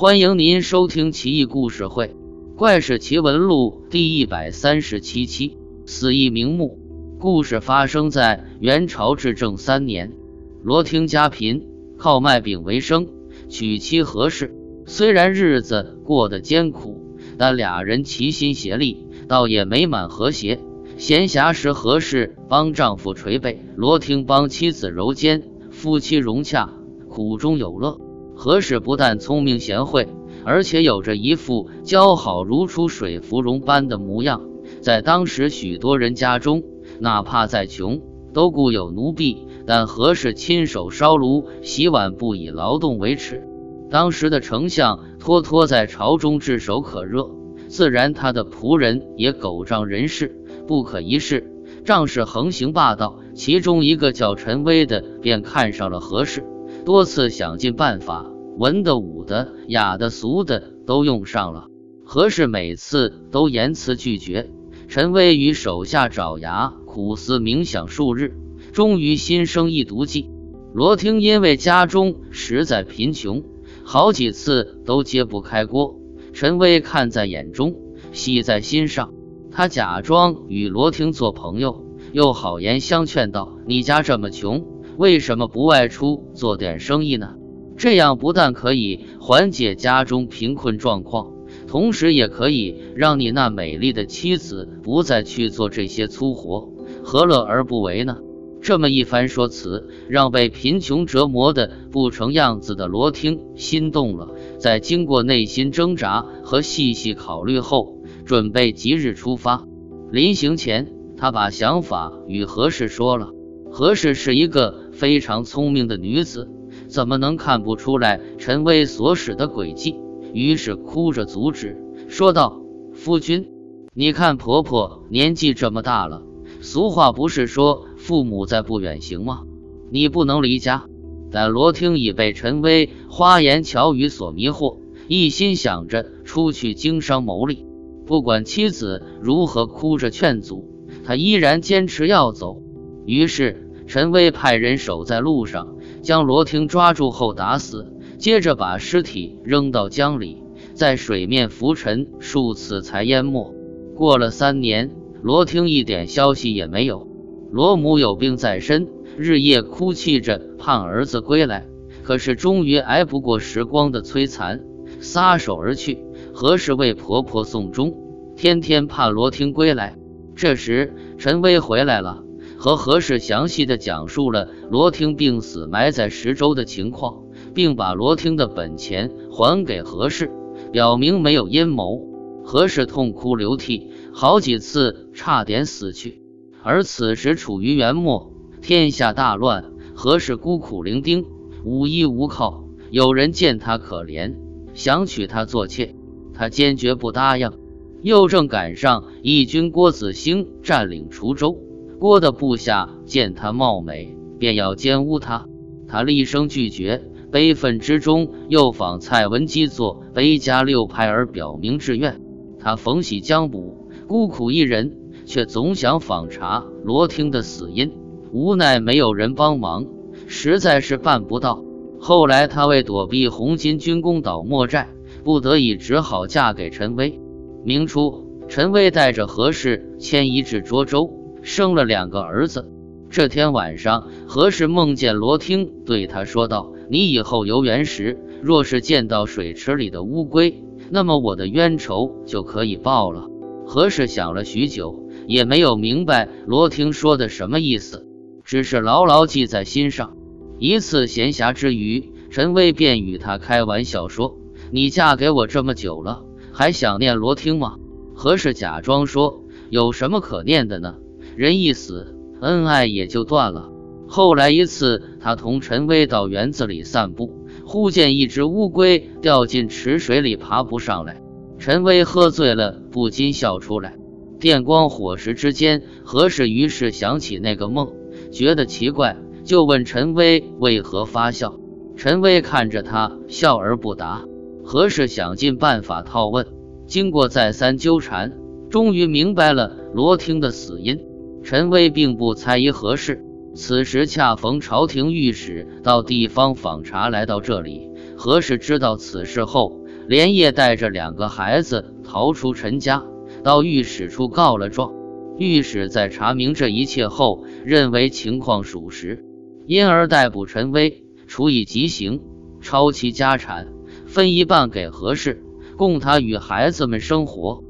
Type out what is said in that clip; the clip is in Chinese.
欢迎您收听《奇异故事会·怪事奇闻录》第一百三十七期。死亦瞑目。故事发生在元朝至正三年，罗听家贫，靠卖饼为生，娶妻何氏。虽然日子过得艰苦，但俩人齐心协力，倒也美满和谐。闲暇时，何氏帮丈夫捶背，罗听帮妻子揉肩，夫妻融洽，苦中有乐。何氏不但聪明贤惠，而且有着一副姣好如出水芙蓉般的模样，在当时许多人家中，哪怕再穷，都雇有奴婢，但何氏亲手烧炉洗碗，不以劳动为耻。当时的丞相托托在朝中炙手可热，自然他的仆人也狗仗人势，不可一世，仗势横行霸道。其中一个叫陈威的，便看上了何氏。多次想尽办法，文的、武的、雅的、俗的都用上了，何氏每次都言辞拒绝。陈威与手下爪牙苦思冥想数日，终于心生一毒计。罗听因为家中实在贫穷，好几次都揭不开锅。陈威看在眼中，喜在心上，他假装与罗听做朋友，又好言相劝道：“你家这么穷。”为什么不外出做点生意呢？这样不但可以缓解家中贫困状况，同时也可以让你那美丽的妻子不再去做这些粗活，何乐而不为呢？这么一番说辞，让被贫穷折磨的不成样子的罗听心动了。在经过内心挣扎和细细考虑后，准备即日出发。临行前，他把想法与何氏说了。何氏是一个。非常聪明的女子，怎么能看不出来陈威所使的诡计？于是哭着阻止，说道：“夫君，你看婆婆年纪这么大了，俗话不是说父母在不远行吗？你不能离家。”但罗听已被陈威花言巧语所迷惑，一心想着出去经商牟利。不管妻子如何哭着劝阻，他依然坚持要走。于是。陈威派人守在路上，将罗听抓住后打死，接着把尸体扔到江里，在水面浮沉数次才淹没。过了三年，罗听一点消息也没有。罗母有病在身，日夜哭泣着盼儿子归来，可是终于挨不过时光的摧残，撒手而去。何时为婆婆送终，天天盼罗听归来。这时，陈威回来了。和何氏详细的讲述了罗听病死埋在石州的情况，并把罗听的本钱还给何氏，表明没有阴谋。何氏痛哭流涕，好几次差点死去。而此时处于元末，天下大乱，何氏孤苦伶仃，无依无靠。有人见他可怜，想娶她做妾，他坚决不答应。又正赶上义军郭子兴占领滁州。郭的部下见他貌美，便要奸污他，他厉声拒绝。悲愤之中，又访蔡文姬作《悲家六派》而表明志愿。他逢喜将捕，孤苦一人，却总想访查罗听的死因，无奈没有人帮忙，实在是办不到。后来他为躲避红巾军攻倒莫寨，不得已只好嫁给陈威。明初，陈威带着何氏迁移至涿州。生了两个儿子。这天晚上，何氏梦见罗听对他说道：“你以后游园时，若是见到水池里的乌龟，那么我的冤仇就可以报了。”何氏想了许久，也没有明白罗听说的什么意思，只是牢牢记在心上。一次闲暇之余，陈威便与他开玩笑说：“你嫁给我这么久了，还想念罗听吗？”何氏假装说：“有什么可念的呢？”人一死，恩爱也就断了。后来一次，他同陈威到园子里散步，忽见一只乌龟掉进池水里，爬不上来。陈威喝醉了，不禁笑出来。电光火石之间，何氏于是想起那个梦，觉得奇怪，就问陈威为何发笑。陈威看着他，笑而不答。何氏想尽办法套问，经过再三纠缠，终于明白了罗听的死因。陈威并不猜疑何事，此时恰逢朝廷御史到地方访查，来到这里。何氏知道此事后，连夜带着两个孩子逃出陈家，到御史处告了状。御史在查明这一切后，认为情况属实，因而逮捕陈威，处以极刑，抄其家产，分一半给何氏，供他与孩子们生活。